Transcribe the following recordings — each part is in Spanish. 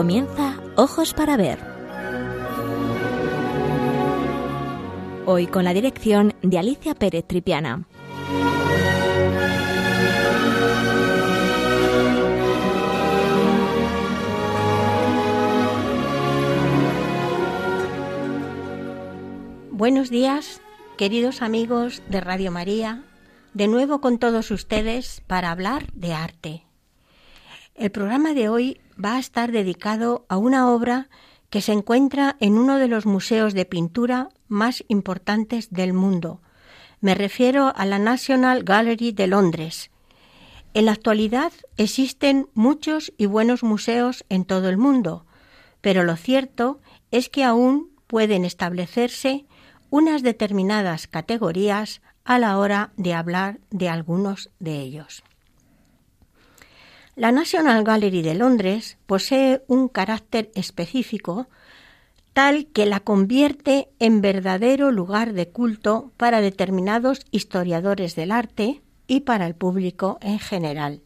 Comienza Ojos para Ver. Hoy con la dirección de Alicia Pérez Tripiana. Buenos días, queridos amigos de Radio María, de nuevo con todos ustedes para hablar de arte. El programa de hoy va a estar dedicado a una obra que se encuentra en uno de los museos de pintura más importantes del mundo. Me refiero a la National Gallery de Londres. En la actualidad existen muchos y buenos museos en todo el mundo, pero lo cierto es que aún pueden establecerse unas determinadas categorías a la hora de hablar de algunos de ellos. La National Gallery de Londres posee un carácter específico tal que la convierte en verdadero lugar de culto para determinados historiadores del arte y para el público en general.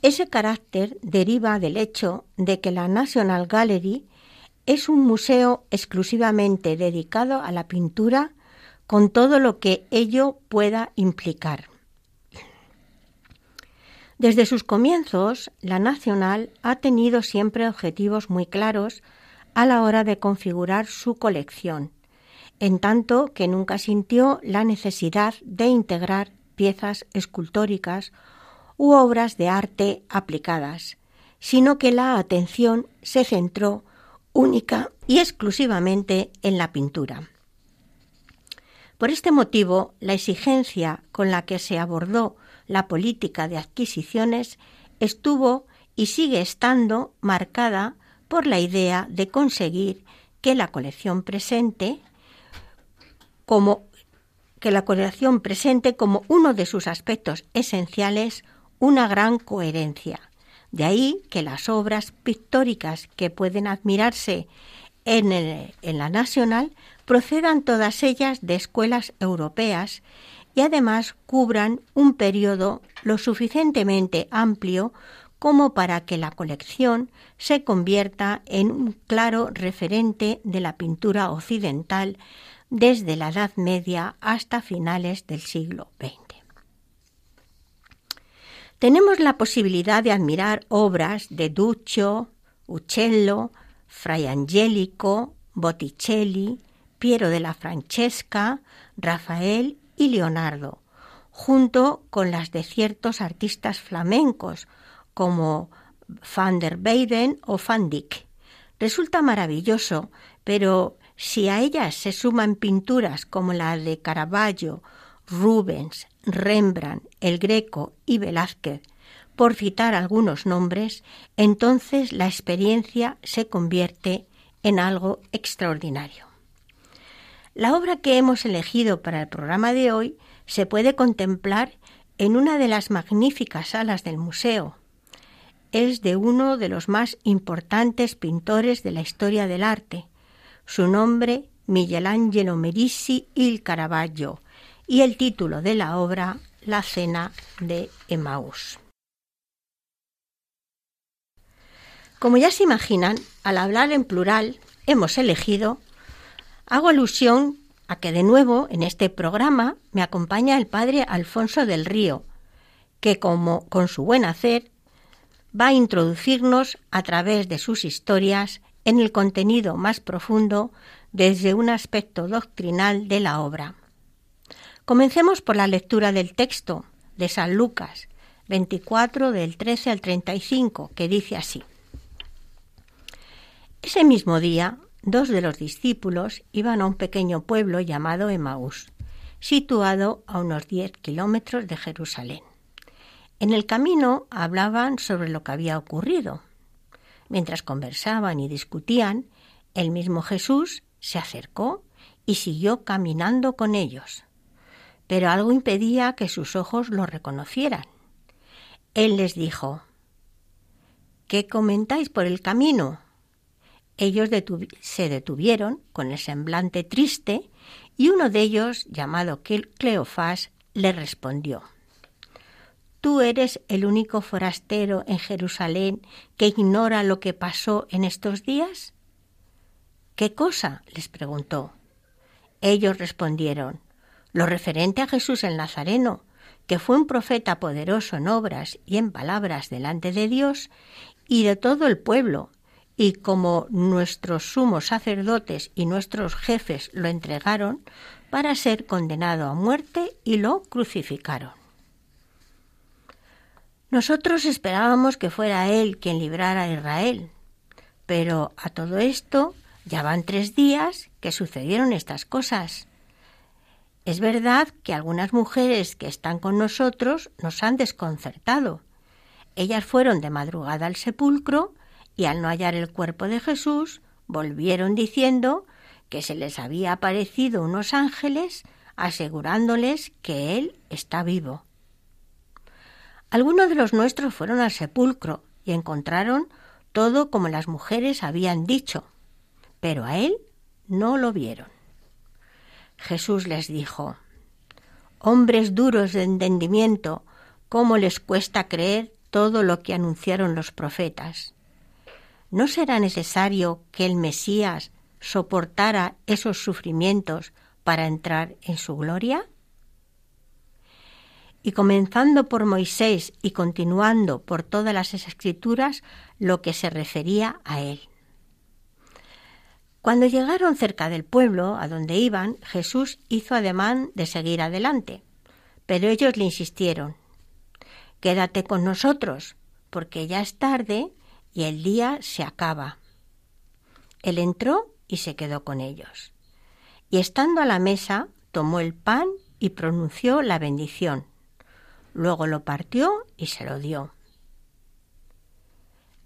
Ese carácter deriva del hecho de que la National Gallery es un museo exclusivamente dedicado a la pintura con todo lo que ello pueda implicar. Desde sus comienzos, la Nacional ha tenido siempre objetivos muy claros a la hora de configurar su colección, en tanto que nunca sintió la necesidad de integrar piezas escultóricas u obras de arte aplicadas, sino que la atención se centró única y exclusivamente en la pintura. Por este motivo, la exigencia con la que se abordó la política de adquisiciones estuvo y sigue estando marcada por la idea de conseguir que la colección presente como que la colección presente como uno de sus aspectos esenciales una gran coherencia. De ahí que las obras pictóricas que pueden admirarse en, en la Nacional procedan todas ellas de escuelas europeas y además cubran un periodo lo suficientemente amplio como para que la colección se convierta en un claro referente de la pintura occidental desde la Edad Media hasta finales del siglo XX. Tenemos la posibilidad de admirar obras de Duccio, Uccello, Fray Angelico, Botticelli, Piero de la Francesca, Rafael y Leonardo, junto con las de ciertos artistas flamencos como Van der Weyden o Van Dyck. Resulta maravilloso, pero si a ellas se suman pinturas como la de Caravaggio, Rubens, Rembrandt, El Greco y Velázquez, por citar algunos nombres, entonces la experiencia se convierte en algo extraordinario. La obra que hemos elegido para el programa de hoy se puede contemplar en una de las magníficas salas del museo. Es de uno de los más importantes pintores de la historia del arte. Su nombre, Michelangelo Merisi il Caravaggio, y el título de la obra, La cena de Emmaus. Como ya se imaginan, al hablar en plural, hemos elegido Hago alusión a que de nuevo en este programa me acompaña el padre Alfonso del Río, que como con su buen hacer va a introducirnos a través de sus historias en el contenido más profundo desde un aspecto doctrinal de la obra. Comencemos por la lectura del texto de San Lucas 24 del 13 al 35, que dice así. Ese mismo día dos de los discípulos iban a un pequeño pueblo llamado Emaús, situado a unos diez kilómetros de Jerusalén. En el camino hablaban sobre lo que había ocurrido. Mientras conversaban y discutían, el mismo Jesús se acercó y siguió caminando con ellos. Pero algo impedía que sus ojos lo reconocieran. Él les dijo, ¿Qué comentáis por el camino? Ellos se detuvieron con el semblante triste y uno de ellos, llamado Cleofás, le respondió, tú eres el único forastero en Jerusalén que ignora lo que pasó en estos días? ¿Qué cosa? les preguntó. Ellos respondieron, lo referente a Jesús el Nazareno, que fue un profeta poderoso en obras y en palabras delante de Dios y de todo el pueblo, y como nuestros sumos sacerdotes y nuestros jefes lo entregaron para ser condenado a muerte y lo crucificaron. Nosotros esperábamos que fuera Él quien librara a Israel, pero a todo esto ya van tres días que sucedieron estas cosas. Es verdad que algunas mujeres que están con nosotros nos han desconcertado. Ellas fueron de madrugada al sepulcro y al no hallar el cuerpo de Jesús, volvieron diciendo que se les había aparecido unos ángeles asegurándoles que Él está vivo. Algunos de los nuestros fueron al sepulcro y encontraron todo como las mujeres habían dicho, pero a Él no lo vieron. Jesús les dijo, Hombres duros de entendimiento, ¿cómo les cuesta creer todo lo que anunciaron los profetas? ¿No será necesario que el Mesías soportara esos sufrimientos para entrar en su gloria? Y comenzando por Moisés y continuando por todas las escrituras, lo que se refería a él. Cuando llegaron cerca del pueblo a donde iban, Jesús hizo ademán de seguir adelante, pero ellos le insistieron Quédate con nosotros, porque ya es tarde y el día se acaba. Él entró y se quedó con ellos. Y estando a la mesa, tomó el pan y pronunció la bendición. Luego lo partió y se lo dio.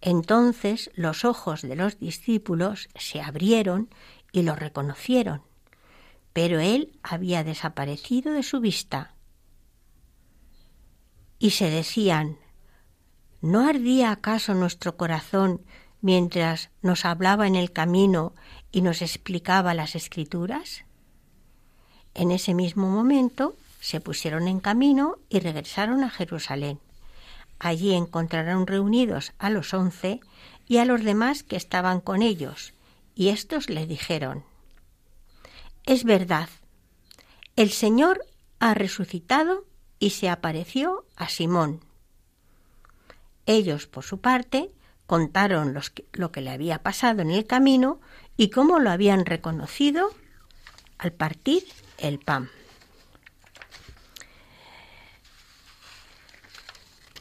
Entonces los ojos de los discípulos se abrieron y lo reconocieron, pero él había desaparecido de su vista. Y se decían, ¿no ardía acaso nuestro corazón mientras nos hablaba en el camino y nos explicaba las escrituras? En ese mismo momento se pusieron en camino y regresaron a Jerusalén. Allí encontraron reunidos a los once y a los demás que estaban con ellos, y éstos le dijeron Es verdad, el Señor ha resucitado y se apareció a Simón. Ellos, por su parte, contaron lo que le había pasado en el camino y cómo lo habían reconocido al partir el pan.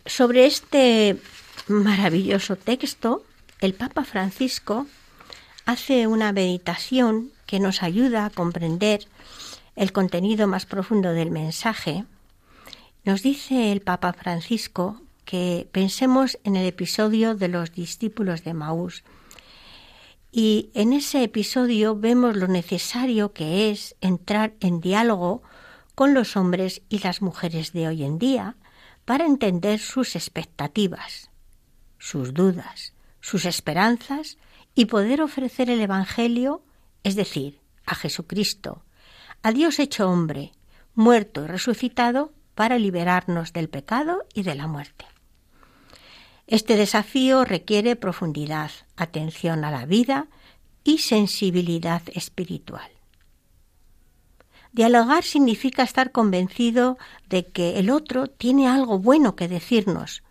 Sobre este maravilloso texto, el Papa Francisco hace una meditación que nos ayuda a comprender el contenido más profundo del mensaje. Nos dice el Papa Francisco que pensemos en el episodio de los discípulos de Maús. Y en ese episodio vemos lo necesario que es entrar en diálogo con los hombres y las mujeres de hoy en día, para entender sus expectativas, sus dudas, sus esperanzas y poder ofrecer el Evangelio, es decir, a Jesucristo, a Dios hecho hombre, muerto y resucitado para liberarnos del pecado y de la muerte. Este desafío requiere profundidad, atención a la vida y sensibilidad espiritual. Dialogar significa estar convencido de que el otro tiene algo bueno que decirnos,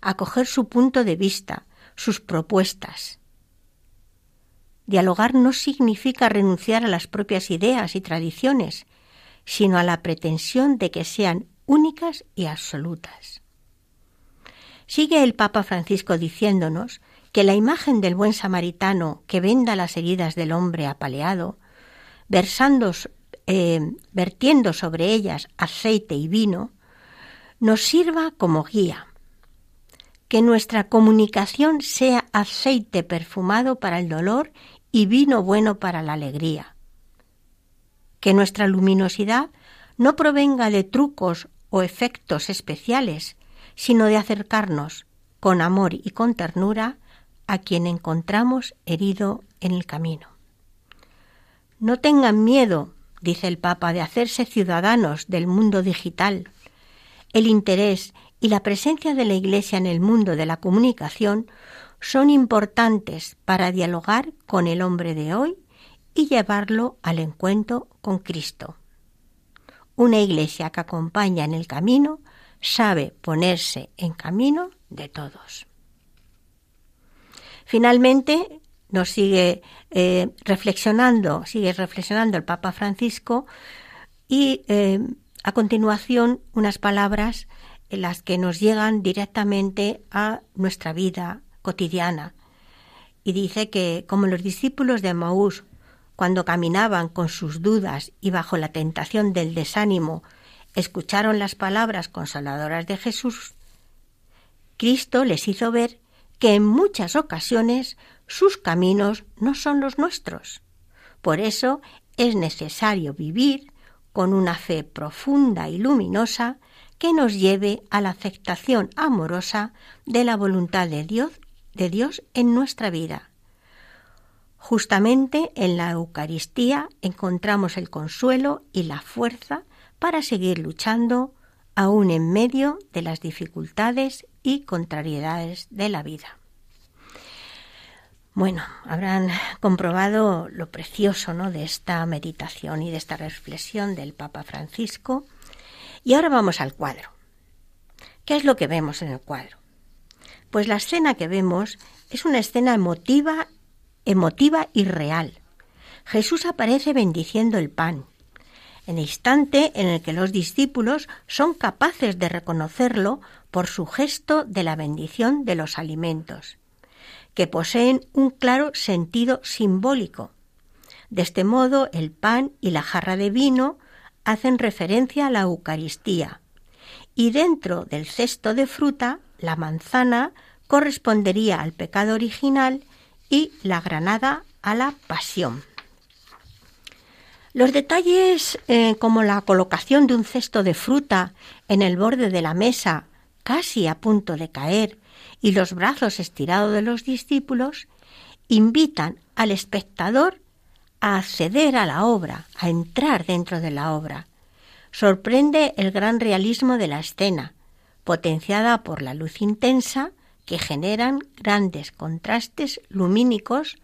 acoger su punto de vista, sus propuestas. Dialogar no significa renunciar a las propias ideas y tradiciones, sino a la pretensión de que sean únicas y absolutas. Sigue el Papa Francisco diciéndonos que la imagen del buen samaritano que venda las heridas del hombre apaleado, versando eh, vertiendo sobre ellas aceite y vino, nos sirva como guía. Que nuestra comunicación sea aceite perfumado para el dolor y vino bueno para la alegría. Que nuestra luminosidad no provenga de trucos o efectos especiales, sino de acercarnos con amor y con ternura a quien encontramos herido en el camino. No tengan miedo dice el Papa, de hacerse ciudadanos del mundo digital. El interés y la presencia de la Iglesia en el mundo de la comunicación son importantes para dialogar con el hombre de hoy y llevarlo al encuentro con Cristo. Una iglesia que acompaña en el camino sabe ponerse en camino de todos. Finalmente, nos sigue eh, reflexionando, sigue reflexionando el Papa Francisco y eh, a continuación unas palabras en las que nos llegan directamente a nuestra vida cotidiana. Y dice que como los discípulos de Maús, cuando caminaban con sus dudas y bajo la tentación del desánimo, escucharon las palabras consoladoras de Jesús, Cristo les hizo ver que en muchas ocasiones sus caminos no son los nuestros. Por eso es necesario vivir con una fe profunda y luminosa que nos lleve a la aceptación amorosa de la voluntad de Dios de Dios en nuestra vida. Justamente en la Eucaristía encontramos el consuelo y la fuerza para seguir luchando aún en medio de las dificultades y contrariedades de la vida. Bueno, habrán comprobado lo precioso ¿no? de esta meditación y de esta reflexión del Papa Francisco. Y ahora vamos al cuadro. ¿Qué es lo que vemos en el cuadro? Pues la escena que vemos es una escena emotiva, emotiva y real. Jesús aparece bendiciendo el pan. En el instante en el que los discípulos son capaces de reconocerlo por su gesto de la bendición de los alimentos, que poseen un claro sentido simbólico. De este modo, el pan y la jarra de vino hacen referencia a la Eucaristía, y dentro del cesto de fruta la manzana correspondería al pecado original y la granada a la pasión. Los detalles eh, como la colocación de un cesto de fruta en el borde de la mesa, casi a punto de caer, y los brazos estirados de los discípulos, invitan al espectador a acceder a la obra, a entrar dentro de la obra. Sorprende el gran realismo de la escena, potenciada por la luz intensa que generan grandes contrastes lumínicos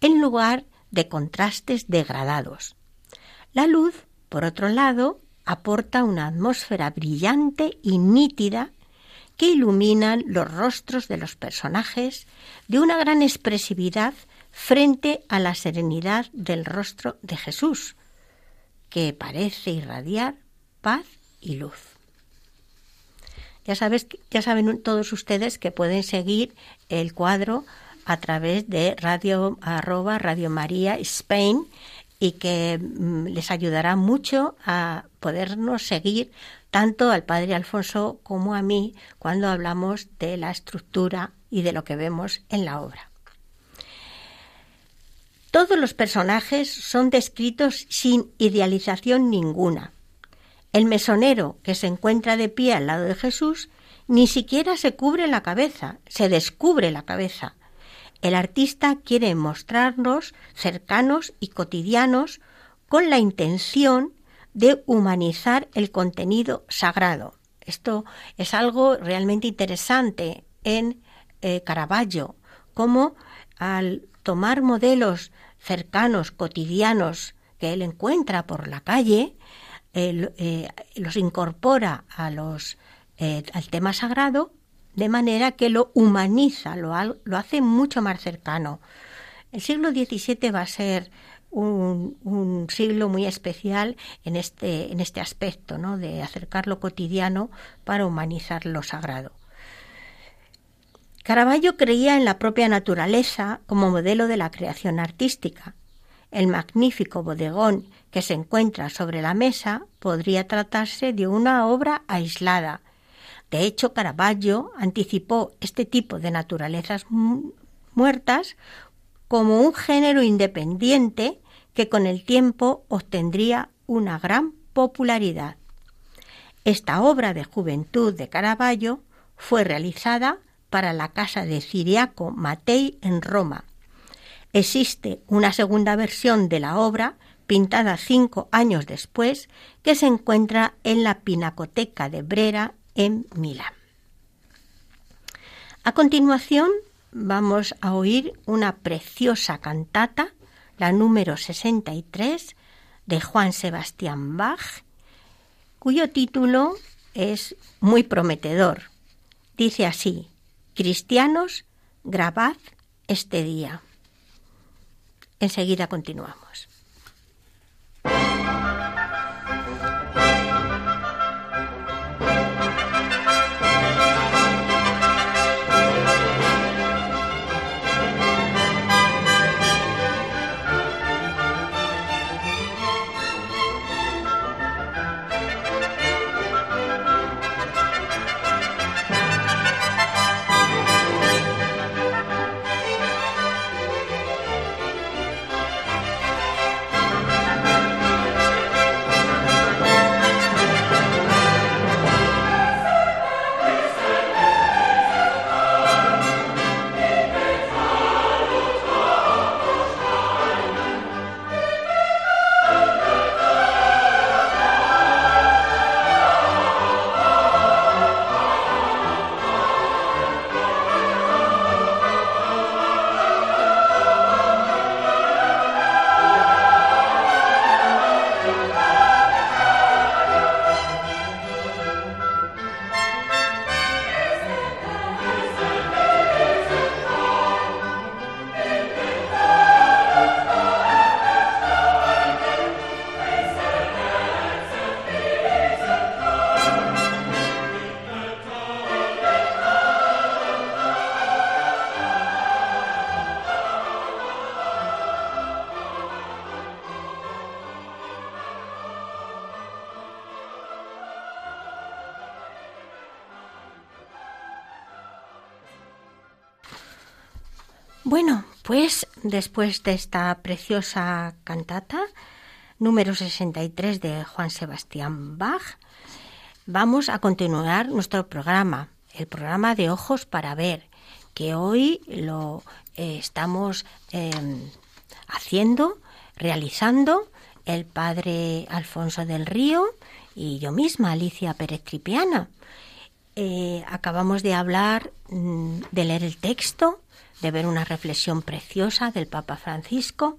en lugar de contrastes degradados. La luz, por otro lado, aporta una atmósfera brillante y nítida que iluminan los rostros de los personajes de una gran expresividad frente a la serenidad del rostro de Jesús, que parece irradiar paz y luz. Ya, ya saben todos ustedes que pueden seguir el cuadro a través de radio arroba Radio María Spain y que mm, les ayudará mucho a podernos seguir tanto al padre Alfonso como a mí cuando hablamos de la estructura y de lo que vemos en la obra. Todos los personajes son descritos sin idealización ninguna. El mesonero, que se encuentra de pie al lado de Jesús, ni siquiera se cubre la cabeza, se descubre la cabeza. El artista quiere mostrarnos cercanos y cotidianos con la intención de humanizar el contenido sagrado. Esto es algo realmente interesante en eh, Caravaggio, como al tomar modelos cercanos, cotidianos, que él encuentra por la calle, eh, los incorpora eh, al tema sagrado de manera que lo humaniza, lo, hace mucho más cercano. El siglo XVII va a ser un, siglo muy especial en este, en este aspecto, ¿no? de acercar lo cotidiano para humanizar lo sagrado. Caravaggio creía en la propia naturaleza como modelo de la creación artística. El magnífico bodegón que se encuentra sobre la mesa podría tratarse de una obra aislada. De hecho, Caravaggio anticipó este tipo de naturalezas muertas como un género independiente que con el tiempo obtendría una gran popularidad. Esta obra de juventud de Caravaggio fue realizada para la casa de Ciriaco Matei en Roma. Existe una segunda versión de la obra pintada cinco años después, que se encuentra en la Pinacoteca de Brera en Milán. A continuación vamos a oír una preciosa cantata, la número 63 de Juan Sebastián Bach, cuyo título es muy prometedor. Dice así, Cristianos, grabad este día. Enseguida continuamos. Después de esta preciosa cantata, número 63 de Juan Sebastián Bach, vamos a continuar nuestro programa, el programa de Ojos para Ver, que hoy lo eh, estamos em, haciendo, realizando el padre Alfonso del Río y yo misma, Alicia Pérez Tripiana. Eh, acabamos de hablar, mm, de leer el texto de ver una reflexión preciosa del Papa Francisco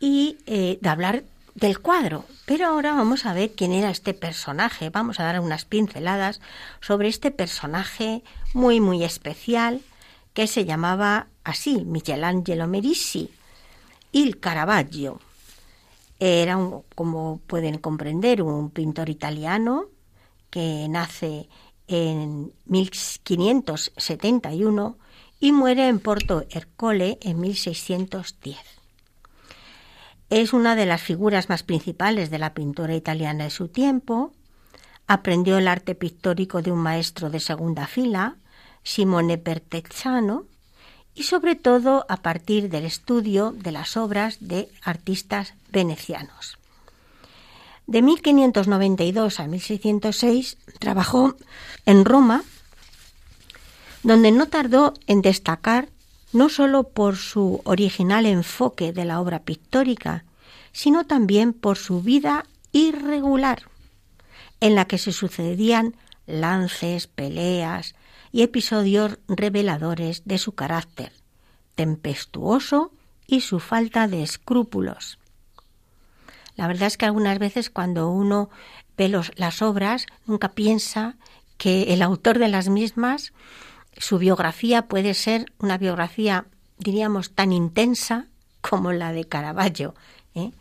y eh, de hablar del cuadro. Pero ahora vamos a ver quién era este personaje. Vamos a dar unas pinceladas sobre este personaje muy, muy especial que se llamaba así, Michelangelo Merisi, il Caravaggio. Era, un, como pueden comprender, un pintor italiano que nace en 1571 y muere en Porto Ercole en 1610. Es una de las figuras más principales de la pintura italiana de su tiempo. Aprendió el arte pictórico de un maestro de segunda fila, Simone Pertezzano, y sobre todo a partir del estudio de las obras de artistas venecianos. De 1592 a 1606 trabajó en Roma donde no tardó en destacar no sólo por su original enfoque de la obra pictórica, sino también por su vida irregular, en la que se sucedían lances, peleas y episodios reveladores de su carácter, tempestuoso y su falta de escrúpulos. La verdad es que algunas veces cuando uno ve las obras nunca piensa que el autor de las mismas su biografía puede ser una biografía, diríamos, tan intensa como la de Caravaggio. ¿eh?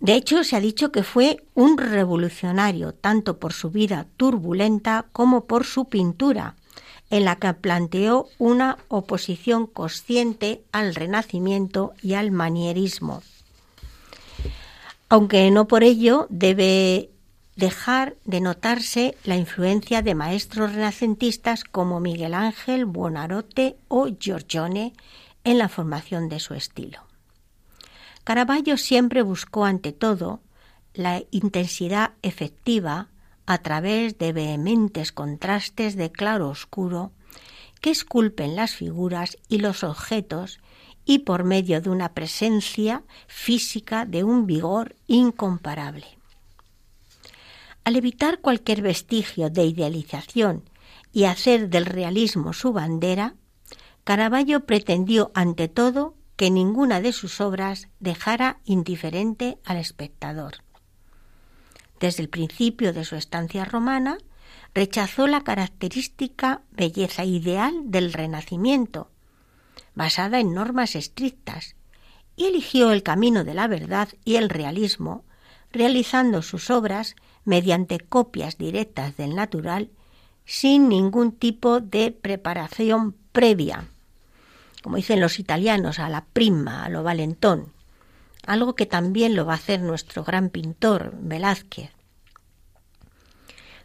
De hecho, se ha dicho que fue un revolucionario, tanto por su vida turbulenta como por su pintura, en la que planteó una oposición consciente al renacimiento y al manierismo. Aunque no por ello debe dejar de notarse la influencia de maestros renacentistas como Miguel Ángel, Buonarroti o Giorgione en la formación de su estilo. Caravaggio siempre buscó ante todo la intensidad efectiva a través de vehementes contrastes de claro oscuro que esculpen las figuras y los objetos y por medio de una presencia física de un vigor incomparable. Al evitar cualquier vestigio de idealización y hacer del realismo su bandera, Caravaggio pretendió ante todo que ninguna de sus obras dejara indiferente al espectador. Desde el principio de su estancia romana, rechazó la característica belleza ideal del Renacimiento, basada en normas estrictas, y eligió el camino de la verdad y el realismo, realizando sus obras mediante copias directas del natural sin ningún tipo de preparación previa, como dicen los italianos, a la prima, a lo valentón, algo que también lo va a hacer nuestro gran pintor Velázquez.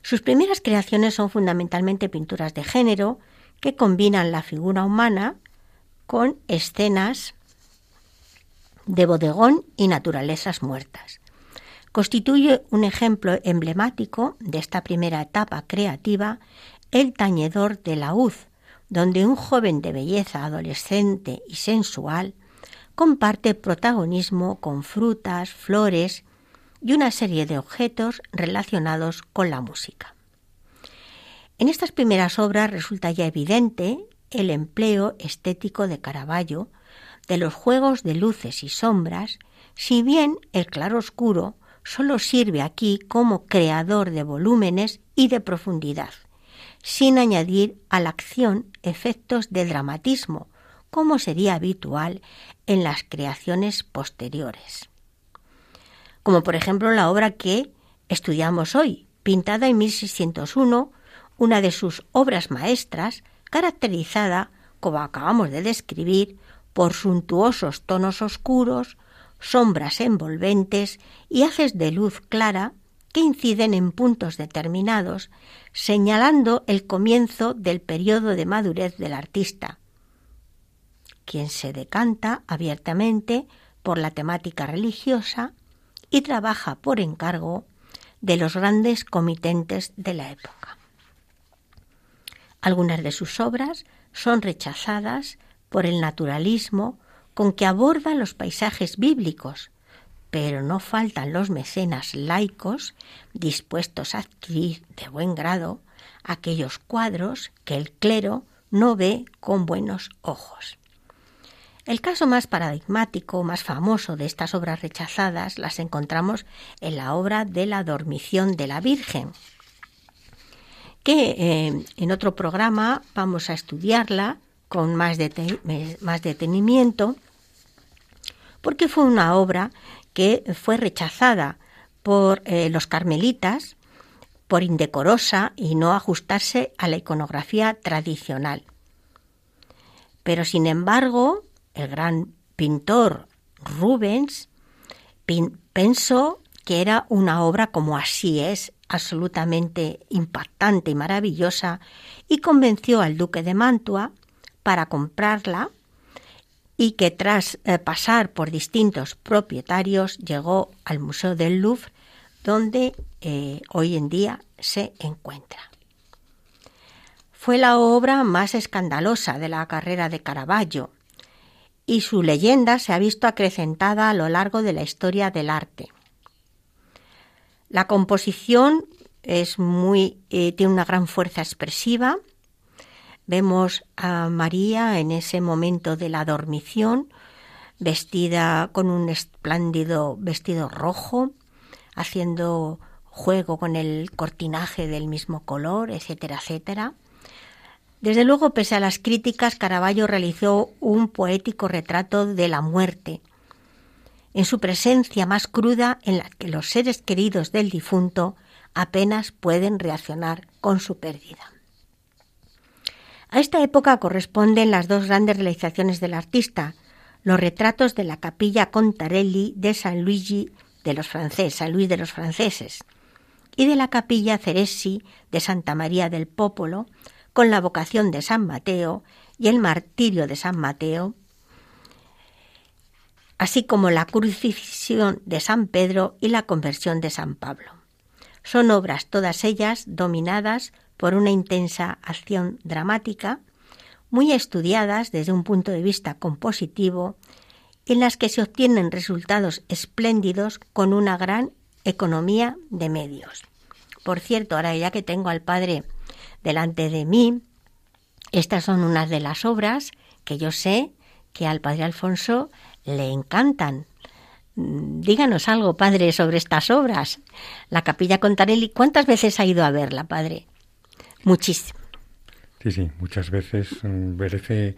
Sus primeras creaciones son fundamentalmente pinturas de género que combinan la figura humana con escenas de bodegón y naturalezas muertas. Constituye un ejemplo emblemático de esta primera etapa creativa el tañedor de la hoz, donde un joven de belleza adolescente y sensual comparte protagonismo con frutas, flores y una serie de objetos relacionados con la música. En estas primeras obras resulta ya evidente el empleo estético de Caravaggio de los juegos de luces y sombras, si bien el claroscuro solo sirve aquí como creador de volúmenes y de profundidad, sin añadir a la acción efectos de dramatismo, como sería habitual en las creaciones posteriores. Como por ejemplo la obra que estudiamos hoy, pintada en 1601, una de sus obras maestras, caracterizada, como acabamos de describir, por suntuosos tonos oscuros, sombras envolventes y haces de luz clara que inciden en puntos determinados, señalando el comienzo del periodo de madurez del artista, quien se decanta abiertamente por la temática religiosa y trabaja por encargo de los grandes comitentes de la época. Algunas de sus obras son rechazadas por el naturalismo con que aborda los paisajes bíblicos, pero no faltan los mecenas laicos dispuestos a adquirir de buen grado aquellos cuadros que el clero no ve con buenos ojos. El caso más paradigmático, más famoso de estas obras rechazadas las encontramos en la obra de la Dormición de la Virgen, que eh, en otro programa vamos a estudiarla con más, más detenimiento, porque fue una obra que fue rechazada por eh, los carmelitas por indecorosa y no ajustarse a la iconografía tradicional. Pero sin embargo, el gran pintor Rubens pensó que era una obra como así es, absolutamente impactante y maravillosa, y convenció al duque de Mantua para comprarla y que tras eh, pasar por distintos propietarios llegó al Museo del Louvre, donde eh, hoy en día se encuentra. Fue la obra más escandalosa de la carrera de Caravaggio y su leyenda se ha visto acrecentada a lo largo de la historia del arte. La composición es muy, eh, tiene una gran fuerza expresiva, Vemos a María en ese momento de la dormición, vestida con un espléndido vestido rojo, haciendo juego con el cortinaje del mismo color, etcétera, etcétera. Desde luego, pese a las críticas, Caravaggio realizó un poético retrato de la muerte, en su presencia más cruda en la que los seres queridos del difunto apenas pueden reaccionar con su pérdida. A esta época corresponden las dos grandes realizaciones del artista, los retratos de la capilla Contarelli de San Luigi de los franceses, San Luis de los franceses, y de la capilla Ceresi de Santa María del Popolo, con la vocación de San Mateo y el martirio de San Mateo, así como la crucifixión de San Pedro y la conversión de San Pablo. Son obras todas ellas dominadas por una intensa acción dramática, muy estudiadas desde un punto de vista compositivo, en las que se obtienen resultados espléndidos con una gran economía de medios. Por cierto, ahora ya que tengo al padre delante de mí. Estas son unas de las obras que yo sé que al padre Alfonso le encantan. Díganos algo, padre, sobre estas obras. La capilla Contarelli, ¿cuántas veces ha ido a verla, padre? Muchísimo. Sí, sí, muchas veces mm, merece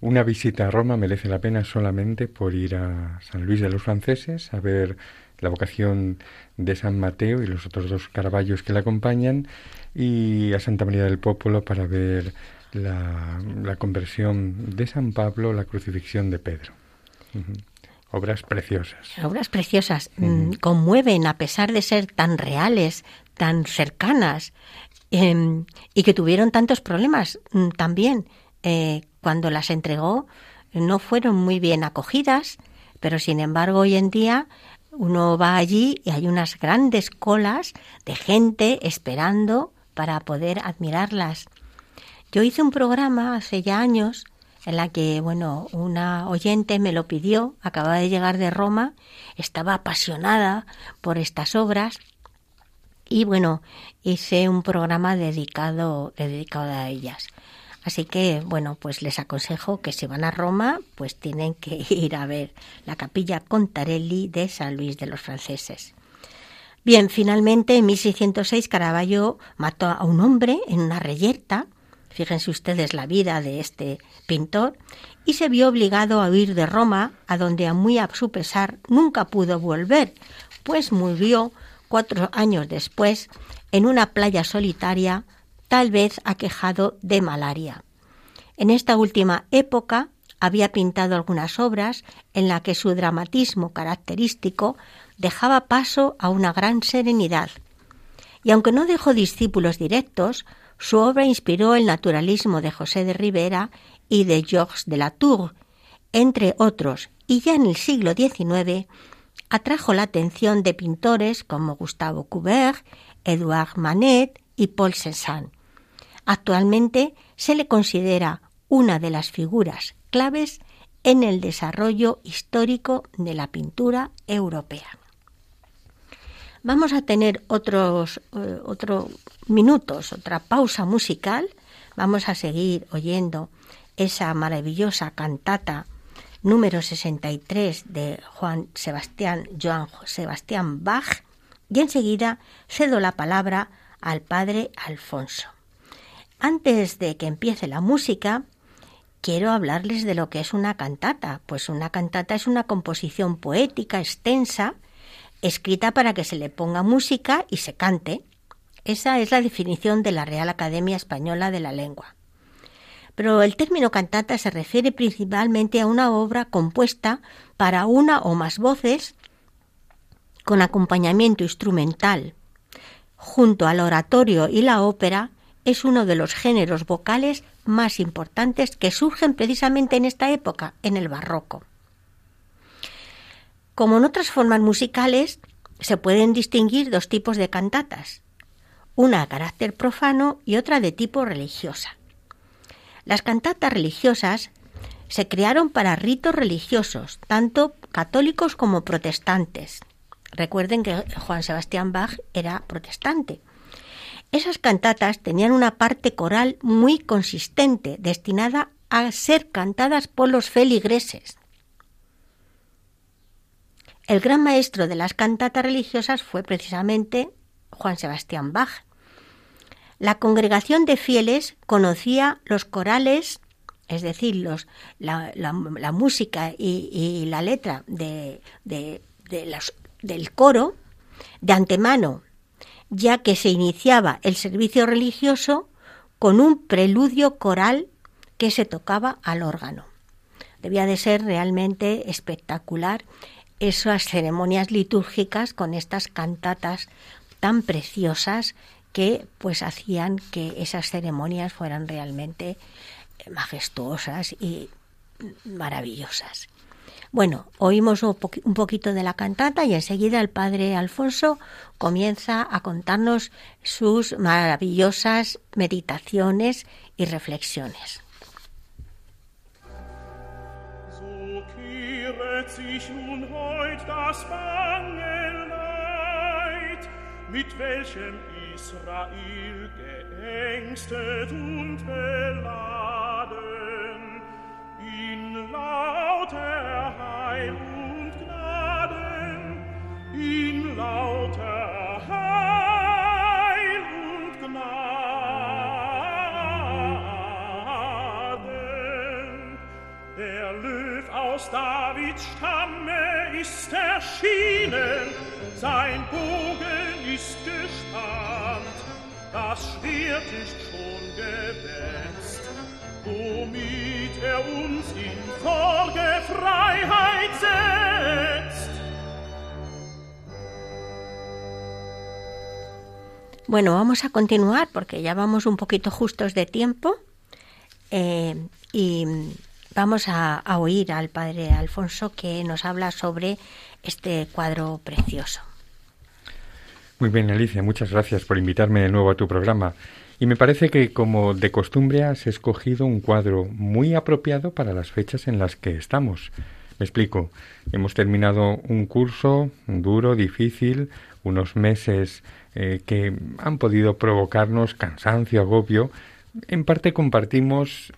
una visita a Roma merece la pena solamente por ir a San Luis de los Franceses a ver la vocación de San Mateo y los otros dos caraballos que le acompañan y a Santa María del Popolo para ver la, conversión de San Pablo, la crucifixión de Pedro. Obras preciosas. Obras preciosas. Mm, conmueven a pesar de ser tan reales, tan cercanas em, y que tuvieron tantos problemas mm, también. Eh, cuando las entregó no fueron muy bien acogidas, pero sin embargo hoy en día uno va allí y hay unas grandes colas de gente esperando para poder admirarlas. Yo hice un programa hace ya años en la que, bueno, una oyente me lo pidió, acababa de llegar de Roma, estaba apasionada por estas obras y bueno, hice un programa dedicado, dedicado a ellas. Así que, bueno, pues les aconsejo que si van a Roma, pues tienen que ir a ver la capilla Contarelli de San Luis de los Franceses. Bien, finalmente en 1606 Caravaggio mató a un hombre en una reyerta, fíjense ustedes la vida de este pintor, y se vio obligado a huir de Roma, a donde a muy a su pesar nunca pudo volver, pues murió cuatro años después en una playa solitaria tal vez aquejado de malaria. En esta última época había pintado algunas obras en las que su dramatismo característico dejaba paso a una gran serenidad. Y aunque no dejó discípulos directos, su obra inspiró el naturalismo de José de Rivera y de Georges de la Tour, entre otros, y ya en el siglo XIX atrajo la atención de pintores como Gustavo Courbet, Edouard Manet y Paul Cézanne. Actualmente se le considera una de las figuras claves en el desarrollo histórico de la pintura europea. Vamos a tener otros eh, minutos, otra pausa musical. Vamos a seguir oyendo esa maravillosa cantata número 63 de Juan Sebastián, Joan Sebastián Bach y enseguida cedo la palabra al padre Alfonso. Antes de que empiece la música, quiero hablarles de lo que es una cantata. Pues una cantata es una composición poética extensa, escrita para que se le ponga música y se cante. Esa es la definición de la Real Academia Española de la Lengua. Pero el término cantata se refiere principalmente a una obra compuesta para una o más voces con acompañamiento instrumental. Junto al oratorio y la ópera, es uno de los géneros vocales más importantes que surgen precisamente en esta época, en el barroco. Como en otras formas musicales, se pueden distinguir dos tipos de cantatas, una de carácter profano y otra de tipo religiosa. Las cantatas religiosas se crearon para ritos religiosos, tanto católicos como protestantes. Recuerden que Juan Sebastián Bach era protestante. Esas cantatas tenían una parte coral muy consistente, destinada a ser cantadas por los feligreses. El gran maestro de las cantatas religiosas fue precisamente Juan Sebastián Bach. La congregación de fieles conocía los corales, es decir, la, música y, la letra de, del coro de antemano ya que se iniciaba el servicio religioso con un preludio coral que se tocaba al órgano. Debía de ser realmente espectacular esas ceremonias litúrgicas con estas cantatas tan preciosas que pues hacían que esas ceremonias fueran realmente majestuosas y maravillosas. Bueno, oímos un poquito de la cantata y enseguida el padre Alfonso comienza a contarnos sus maravillosas meditaciones y reflexiones. Israel geängstet und beladen, in lauter Heil und Gnaden, in lauter Heil und Gnaden. Der Löw aus Davids Stamme ist erschienen, sein Bogen ist gespannt, das Schwert ist schon gewetzt, womit er uns in Folge Freiheit setzt. Bueno, vamos a continuar porque ya vamos un poquito justos de tiempo. Eh, y Vamos a, oír al padre Alfonso que nos habla sobre este cuadro precioso. Muy bien, Alicia, muchas gracias por invitarme de nuevo a tu programa. Y me parece que, como de costumbre, has escogido un cuadro muy apropiado para las fechas en las que estamos. Me explico. Hemos terminado un curso duro, difícil, unos meses eh, que han podido provocarnos cansancio, agobio. En parte compartimos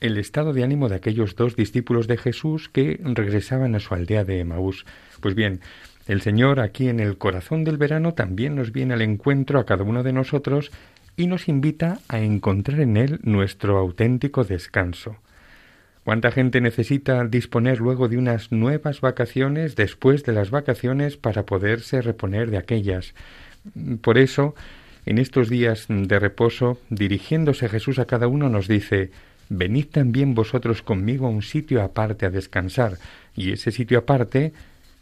el estado de ánimo de aquellos dos discípulos de Jesús que regresaban a su aldea de Emaús. Pues bien, el Señor aquí en el corazón del verano también nos viene al encuentro a cada uno de nosotros y nos invita a encontrar en Él nuestro auténtico descanso. ¿Cuánta gente necesita disponer luego de unas nuevas vacaciones después de las vacaciones para poderse reponer de aquellas? Por eso, en estos días de reposo, dirigiéndose Jesús a cada uno, nos dice venid también vosotros conmigo a un sitio aparte a descansar, y ese sitio aparte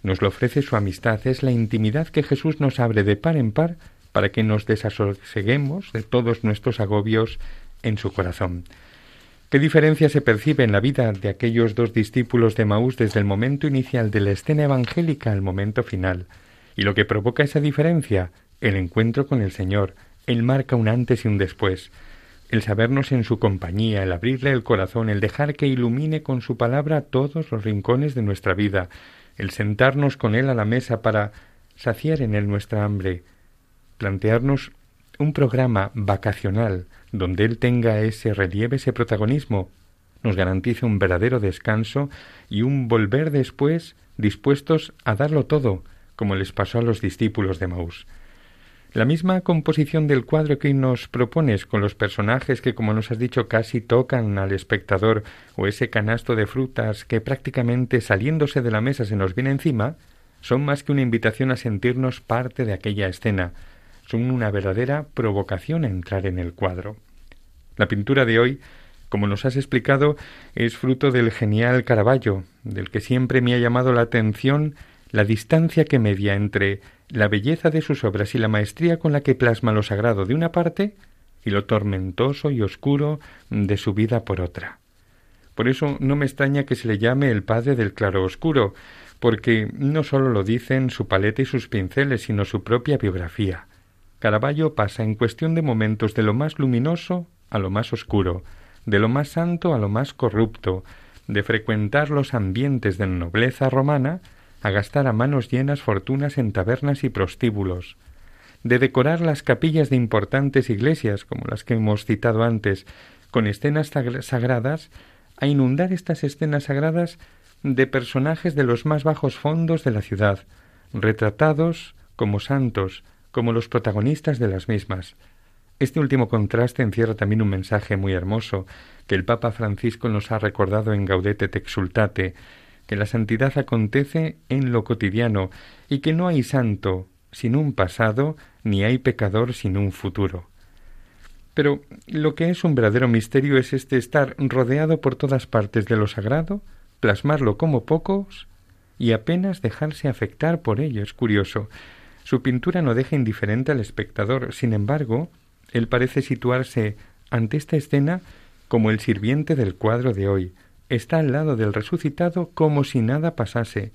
nos lo ofrece su amistad, es la intimidad que Jesús nos abre de par en par para que nos desasoseguemos de todos nuestros agobios en su corazón. ¿Qué diferencia se percibe en la vida de aquellos dos discípulos de Maús desde el momento inicial de la escena evangélica al momento final? Y lo que provoca esa diferencia, el encuentro con el Señor, Él marca un antes y un después el sabernos en su compañía, el abrirle el corazón, el dejar que ilumine con su palabra todos los rincones de nuestra vida, el sentarnos con él a la mesa para saciar en él nuestra hambre, plantearnos un programa vacacional donde él tenga ese relieve, ese protagonismo, nos garantiza un verdadero descanso y un volver después dispuestos a darlo todo, como les pasó a los discípulos de Maús. La misma composición del cuadro que nos propones, con los personajes que, como nos has dicho, casi tocan al espectador, o ese canasto de frutas que prácticamente saliéndose de la mesa se nos viene encima, son más que una invitación a sentirnos parte de aquella escena, son una verdadera provocación a entrar en el cuadro. La pintura de hoy, como nos has explicado, es fruto del genial Caravaggio, del que siempre me ha llamado la atención la distancia que media entre la belleza de sus obras y la maestría con la que plasma lo sagrado de una parte y lo tormentoso y oscuro de su vida por otra. Por eso no me extraña que se le llame el padre del claro oscuro, porque no sólo lo dicen su paleta y sus pinceles, sino su propia biografía. Caravaggio pasa en cuestión de momentos de lo más luminoso a lo más oscuro, de lo más santo a lo más corrupto, de frecuentar los ambientes de nobleza romana a gastar a manos llenas fortunas en tabernas y prostíbulos, de decorar las capillas de importantes iglesias, como las que hemos citado antes, con escenas sagradas, a inundar estas escenas sagradas de personajes de los más bajos fondos de la ciudad, retratados como santos, como los protagonistas de las mismas. Este último contraste encierra también un mensaje muy hermoso que el Papa Francisco nos ha recordado en Gaudete te exultate, que la santidad acontece en lo cotidiano y que no hay santo sin un pasado ni hay pecador sin un futuro. Pero lo que es un verdadero misterio es este estar rodeado por todas partes de lo sagrado, plasmarlo como pocos y apenas dejarse afectar por ello. Es curioso. Su pintura no deja indiferente al espectador. Sin embargo, él parece situarse ante esta escena como el sirviente del cuadro de hoy, está al lado del resucitado como si nada pasase.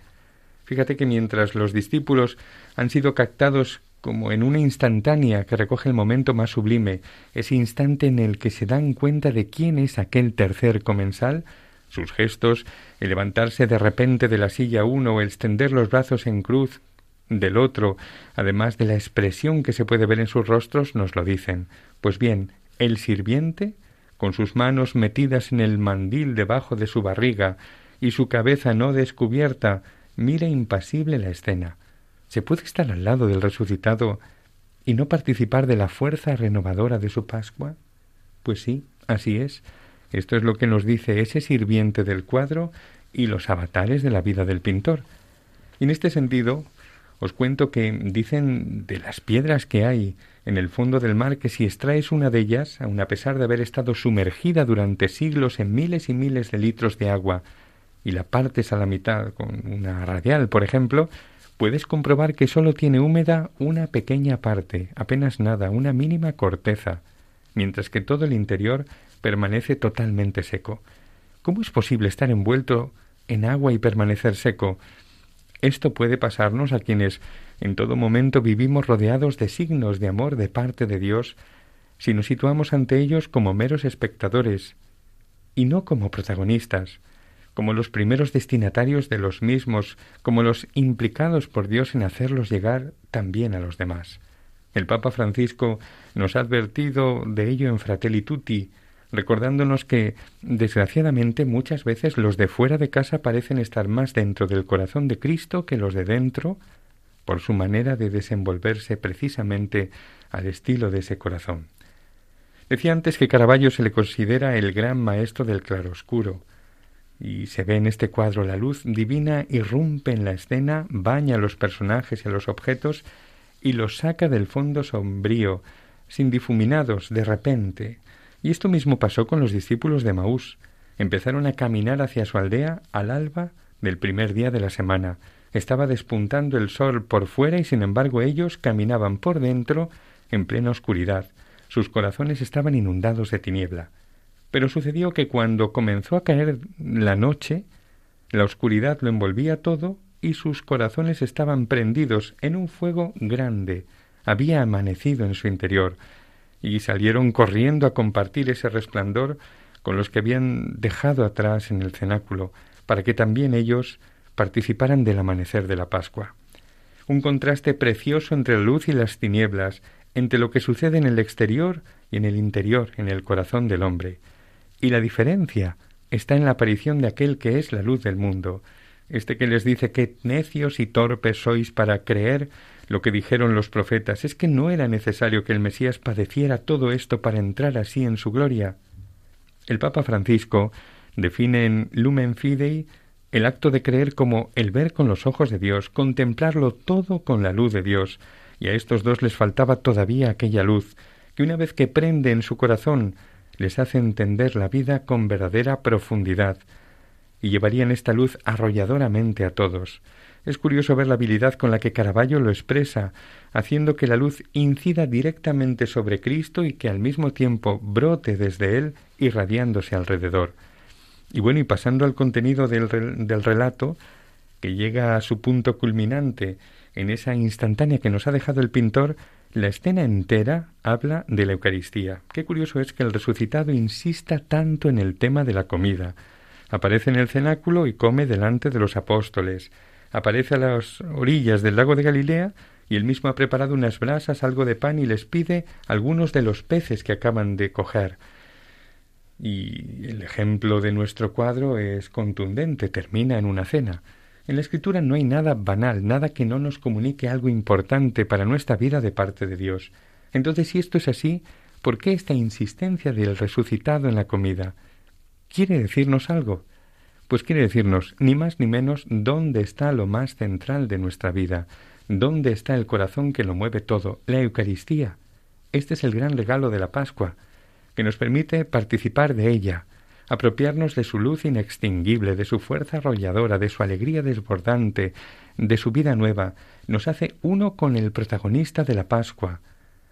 Fíjate que mientras los discípulos han sido captados como en una instantánea que recoge el momento más sublime, ese instante en el que se dan cuenta de quién es aquel tercer comensal, sus gestos, el levantarse de repente de la silla uno o extender los brazos en cruz del otro, además de la expresión que se puede ver en sus rostros, nos lo dicen. Pues bien, el sirviente, con sus manos metidas en el mandil debajo de su barriga y su cabeza no descubierta, mira impasible la escena. ¿Se puede estar al lado del resucitado y no participar de la fuerza renovadora de su Pascua? Pues sí, así es. Esto es lo que nos dice ese sirviente del cuadro y los avatares de la vida del pintor. En este sentido, os cuento que dicen de las piedras que hay en el fondo del mar que si extraes una de ellas, aun a pesar de haber estado sumergida durante siglos en miles y miles de litros de agua, y la partes a la mitad con una radial, por ejemplo, puedes comprobar que sólo tiene húmeda una pequeña parte, apenas nada, una mínima corteza, mientras que todo el interior permanece totalmente seco. ¿Cómo es posible estar envuelto en agua y permanecer seco? Esto puede pasarnos a quienes en todo momento vivimos rodeados de signos de amor de parte de Dios si nos situamos ante ellos como meros espectadores y no como protagonistas, como los primeros destinatarios de los mismos, como los implicados por Dios en hacerlos llegar también a los demás. El Papa Francisco nos ha advertido de ello en Fratelli Tutti, recordándonos que, desgraciadamente, muchas veces los de fuera de casa parecen estar más dentro del corazón de Cristo que los de dentro, por su manera de desenvolverse precisamente al estilo de ese corazón. Decía antes que Caravaggio se le considera el gran maestro del claroscuro, y se ve en este cuadro la luz divina irrumpe en la escena, baña a los personajes y a los objetos y los saca del fondo sombrío, sin difuminados, de repente, y esto mismo pasó con los discípulos de Maús. Empezaron a caminar hacia su aldea al alba del primer día de la semana. Estaba despuntando el sol por fuera y sin embargo ellos caminaban por dentro en plena oscuridad. Sus corazones estaban inundados de tiniebla. Pero sucedió que cuando comenzó a caer la noche, la oscuridad lo envolvía todo y sus corazones estaban prendidos en un fuego grande. Había amanecido en su interior y salieron corriendo a compartir ese resplandor con los que habían dejado atrás en el cenáculo, para que también ellos participaran del amanecer de la Pascua. Un contraste precioso entre la luz y las tinieblas, entre lo que sucede en el exterior y en el interior, en el corazón del hombre. Y la diferencia está en la aparición de aquel que es la luz del mundo, este que les dice que necios y torpes sois para creer lo que dijeron los profetas es que no era necesario que el Mesías padeciera todo esto para entrar así en su gloria. El Papa Francisco define en Lumen Fidei el acto de creer como el ver con los ojos de Dios, contemplarlo todo con la luz de Dios, y a estos dos les faltaba todavía aquella luz, que una vez que prende en su corazón, les hace entender la vida con verdadera profundidad, y llevarían esta luz arrolladoramente a todos. Es curioso ver la habilidad con la que Caravaggio lo expresa, haciendo que la luz incida directamente sobre Cristo y que al mismo tiempo brote desde él, irradiándose alrededor. Y bueno, y pasando al contenido del, del relato, que llega a su punto culminante en esa instantánea que nos ha dejado el pintor, la escena entera habla de la Eucaristía. Qué curioso es que el resucitado insista tanto en el tema de la comida. Aparece en el cenáculo y come delante de los apóstoles aparece a las orillas del lago de Galilea y él mismo ha preparado unas brasas, algo de pan y les pide algunos de los peces que acaban de coger. Y el ejemplo de nuestro cuadro es contundente, termina en una cena. En la escritura no hay nada banal, nada que no nos comunique algo importante para nuestra vida de parte de Dios. Entonces, si esto es así, ¿por qué esta insistencia del resucitado en la comida? ¿Quiere decirnos algo? Pues quiere decirnos, ni más ni menos, dónde está lo más central de nuestra vida, dónde está el corazón que lo mueve todo, la Eucaristía. Este es el gran regalo de la Pascua, que nos permite participar de ella, apropiarnos de su luz inextinguible, de su fuerza arrolladora, de su alegría desbordante, de su vida nueva, nos hace uno con el protagonista de la Pascua,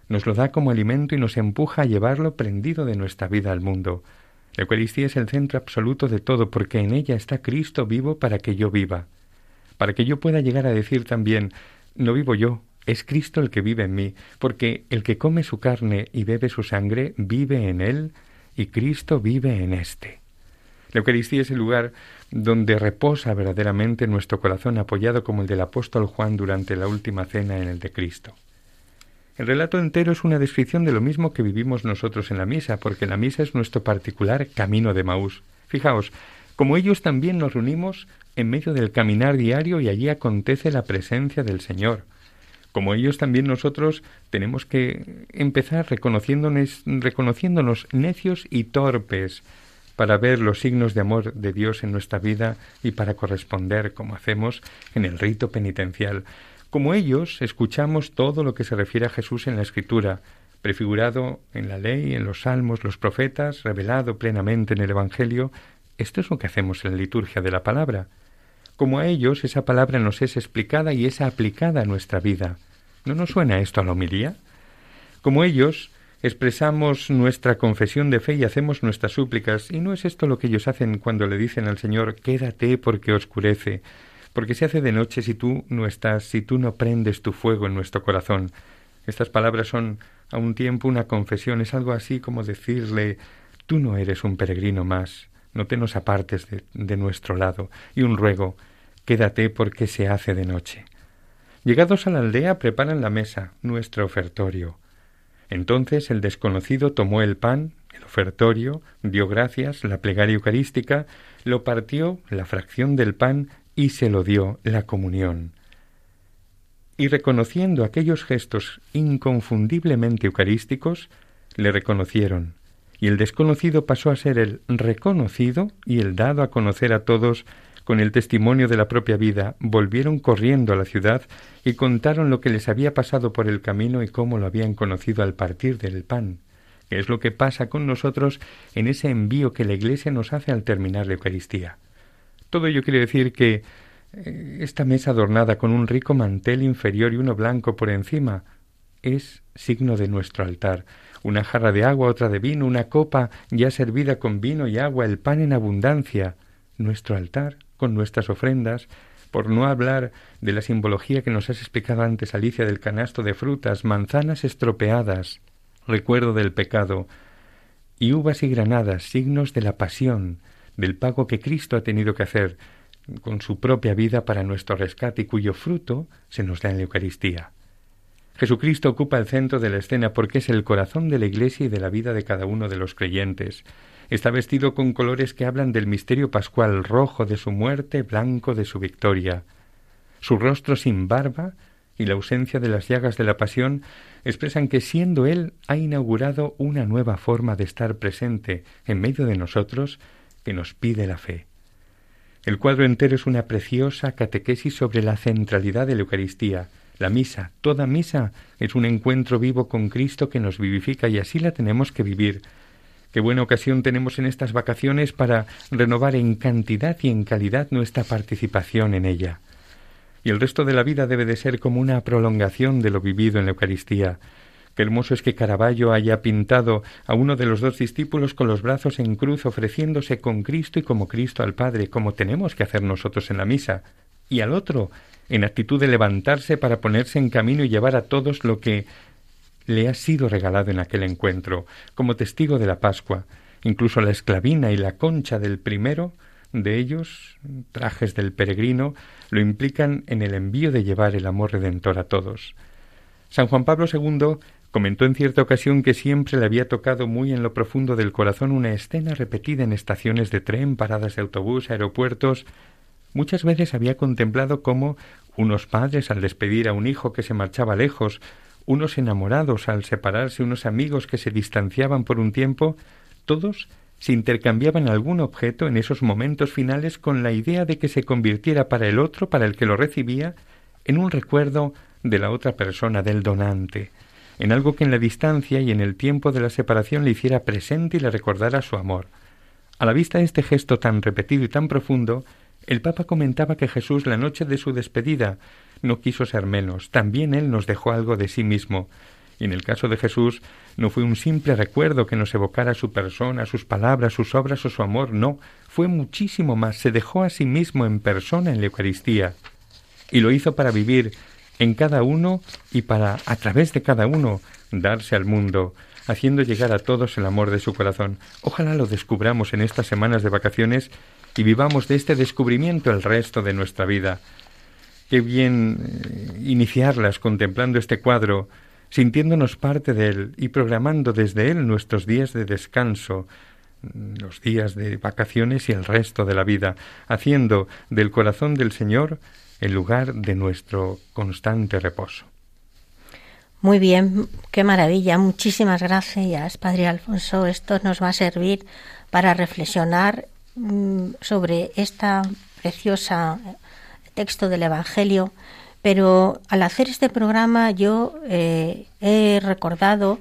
nos lo da como alimento y nos empuja a llevarlo prendido de nuestra vida al mundo. La Eucaristía es el centro absoluto de todo, porque en ella está Cristo vivo para que yo viva, para que yo pueda llegar a decir también, no vivo yo, es Cristo el que vive en mí, porque el que come su carne y bebe su sangre vive en él y Cristo vive en éste. La Eucaristía es el lugar donde reposa verdaderamente nuestro corazón apoyado como el del apóstol Juan durante la última cena en el de Cristo. El relato entero es una descripción de lo mismo que vivimos nosotros en la misa, porque la misa es nuestro particular camino de Maús. Fijaos, como ellos también nos reunimos en medio del caminar diario y allí acontece la presencia del Señor. Como ellos también nosotros tenemos que empezar reconociéndonos, reconociéndonos necios y torpes para ver los signos de amor de Dios en nuestra vida y para corresponder como hacemos en el rito penitencial. Como ellos, escuchamos todo lo que se refiere a Jesús en la Escritura, prefigurado en la ley, en los salmos, los profetas, revelado plenamente en el Evangelio. Esto es lo que hacemos en la liturgia de la palabra. Como a ellos, esa palabra nos es explicada y es aplicada a nuestra vida. ¿No nos suena esto a la homilía? Como ellos, expresamos nuestra confesión de fe y hacemos nuestras súplicas, y no es esto lo que ellos hacen cuando le dicen al Señor, quédate porque oscurece, porque se hace de noche si tú no estás, si tú no prendes tu fuego en nuestro corazón. Estas palabras son a un tiempo una confesión, es algo así como decirle tú no eres un peregrino más, no te nos apartes de, nuestro lado, y un ruego, quédate porque se hace de noche. Llegados a la aldea preparan la mesa, nuestro ofertorio. Entonces el desconocido tomó el pan, el ofertorio, dio gracias, la plegaria eucarística, lo partió, la fracción del pan, y se lo dio la comunión. Y reconociendo aquellos gestos inconfundiblemente eucarísticos, le reconocieron, y el desconocido pasó a ser el reconocido y el dado a conocer a todos con el testimonio de la propia vida, volvieron corriendo a la ciudad y contaron lo que les había pasado por el camino y cómo lo habían conocido al partir del pan, que es lo que pasa con nosotros en ese envío que la Iglesia nos hace al terminar la Eucaristía. Todo ello quiere decir que eh, esta mesa adornada con un rico mantel inferior y uno blanco por encima es signo de nuestro altar. Una jarra de agua, otra de vino, una copa ya servida con vino y agua, el pan en abundancia. Nuestro altar, con nuestras ofrendas, por no hablar de la simbología que nos has explicado antes, Alicia, del canasto de frutas, manzanas estropeadas, recuerdo del pecado, y uvas y granadas, signos de la pasión, del pago que Cristo ha tenido que hacer con su propia vida para nuestro rescate y cuyo fruto se nos da en la Eucaristía. Jesucristo ocupa el centro de la escena porque es el corazón de la Iglesia y de la vida de cada uno de los creyentes. Está vestido con colores que hablan del misterio pascual, rojo de su muerte, blanco de su victoria. Su rostro sin barba y la ausencia de las llagas de la pasión expresan que siendo Él ha inaugurado una nueva forma de estar presente en medio de nosotros que nos pide la fe. El cuadro entero es una preciosa catequesis sobre la centralidad de la Eucaristía. La misa, toda misa, es un encuentro vivo con Cristo que nos vivifica y así la tenemos que vivir. Qué buena ocasión tenemos en estas vacaciones para renovar en cantidad y en calidad nuestra participación en ella. Y el resto de la vida debe de ser como una prolongación de lo vivido en la Eucaristía, Qué hermoso es que Caravaggio haya pintado a uno de los dos discípulos con los brazos en cruz ofreciéndose con Cristo y como Cristo al Padre, como tenemos que hacer nosotros en la misa, y al otro en actitud de levantarse para ponerse en camino y llevar a todos lo que le ha sido regalado en aquel encuentro, como testigo de la Pascua. Incluso la esclavina y la concha del primero de ellos, trajes del peregrino, lo implican en el envío de llevar el amor redentor a todos. San Juan Pablo II Comentó en cierta ocasión que siempre le había tocado muy en lo profundo del corazón una escena repetida en estaciones de tren, paradas de autobús, aeropuertos. Muchas veces había contemplado cómo unos padres al despedir a un hijo que se marchaba lejos, unos enamorados al separarse, unos amigos que se distanciaban por un tiempo, todos se intercambiaban algún objeto en esos momentos finales con la idea de que se convirtiera para el otro, para el que lo recibía, en un recuerdo de la otra persona, del donante en algo que en la distancia y en el tiempo de la separación le hiciera presente y le recordara su amor. A la vista de este gesto tan repetido y tan profundo, el Papa comentaba que Jesús la noche de su despedida no quiso ser menos, también Él nos dejó algo de sí mismo, y en el caso de Jesús no fue un simple recuerdo que nos evocara su persona, sus palabras, sus obras o su amor, no, fue muchísimo más, se dejó a sí mismo en persona en la Eucaristía, y lo hizo para vivir en cada uno y para, a través de cada uno, darse al mundo, haciendo llegar a todos el amor de su corazón. Ojalá lo descubramos en estas semanas de vacaciones y vivamos de este descubrimiento el resto de nuestra vida. Qué bien eh, iniciarlas contemplando este cuadro sintiéndonos parte de Él y programando desde Él nuestros días de descanso, los días de vacaciones y el resto de la vida, haciendo del corazón del Señor el lugar de nuestro constante reposo. Muy bien, qué maravilla. Muchísimas gracias, Padre Alfonso. Esto nos va a servir para reflexionar mm, sobre esta preciosa texto del Evangelio. Pero al hacer este programa yo eh, he recordado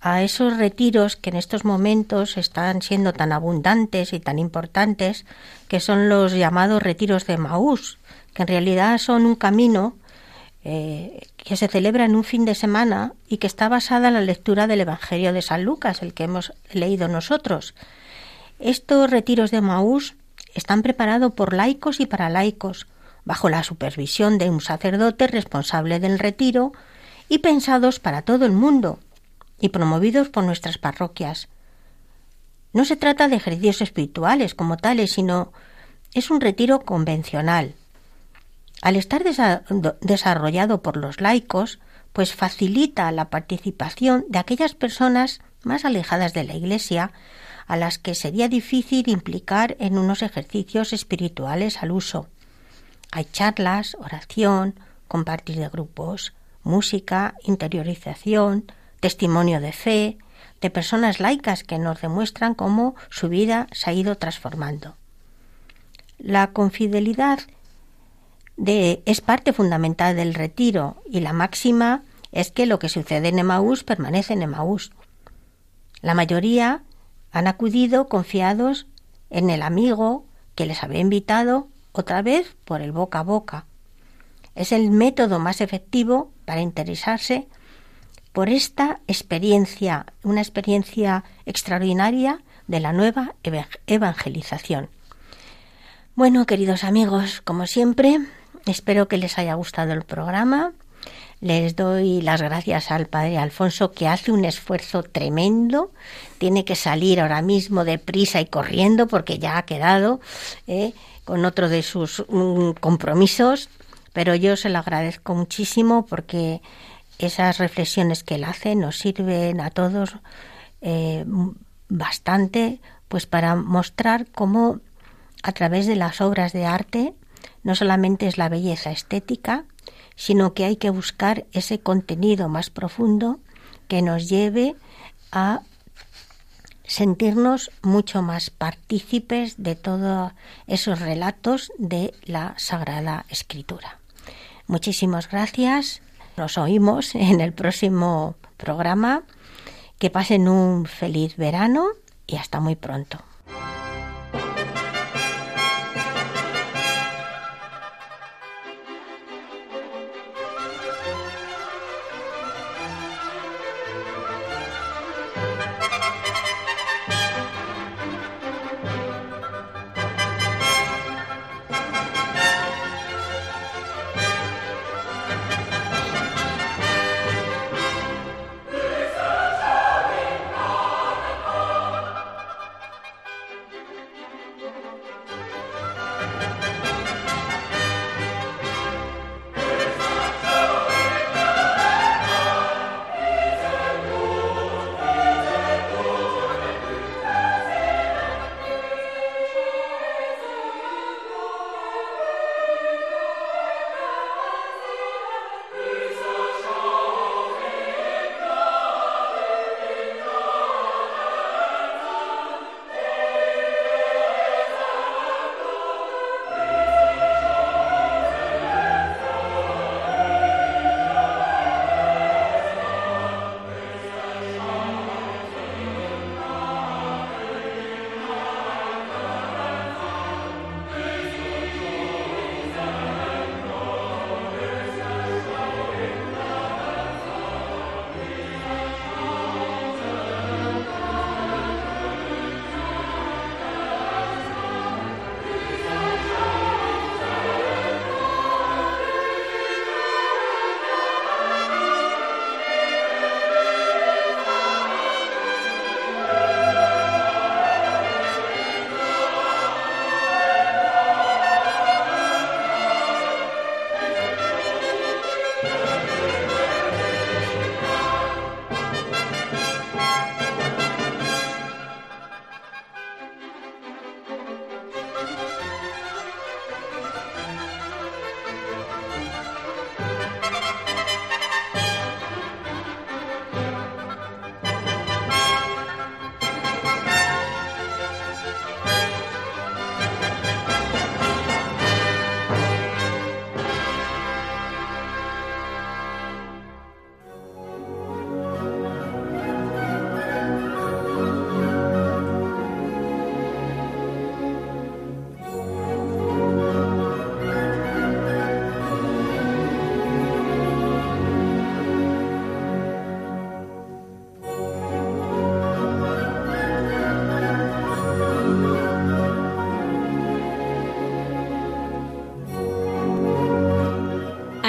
a esos retiros que en estos momentos están siendo tan abundantes y tan importantes, que son los llamados retiros de Maús, que en realidad son un camino eh, que se celebra en un fin de semana y que está basada en la lectura del Evangelio de San Lucas, el que hemos leído nosotros. Estos retiros de Maús están preparados por laicos y para laicos, bajo la supervisión de un sacerdote responsable del retiro y pensados para todo el mundo y promovidos por nuestras parroquias. No se trata de ejercicios espirituales como tales, sino es un retiro convencional, al estar desarrollado por los laicos, pues facilita la participación de aquellas personas más alejadas de la Iglesia, a las que sería difícil implicar en unos ejercicios espirituales al uso. Hay charlas, oración, compartir de grupos, música, interiorización, testimonio de fe, de personas laicas que nos demuestran cómo su vida se ha ido transformando. La confidelidad es parte fundamental del retiro y la máxima es que lo que sucede en Emaús permanece en Emaús. La mayoría han acudido confiados en el amigo que les había invitado otra vez por el boca a boca. Es el método más efectivo para interesarse por esta experiencia, una experiencia extraordinaria de la nueva evangelización. Bueno, queridos amigos, como siempre, Espero que les haya gustado el programa. Les doy las gracias al padre Alfonso que hace un esfuerzo tremendo. Tiene que salir ahora mismo deprisa y corriendo porque ya ha quedado eh, con otro de sus mm, compromisos. Pero yo se lo agradezco muchísimo porque esas reflexiones que él hace nos sirven a todos eh, bastante pues para mostrar cómo a través de las obras de arte no solamente es la belleza estética, sino que hay que buscar ese contenido más profundo que nos lleve a sentirnos mucho más partícipes de todos esos relatos de la Sagrada Escritura. Muchísimas gracias. Nos oímos en el próximo programa. Que pasen un feliz verano y hasta muy pronto.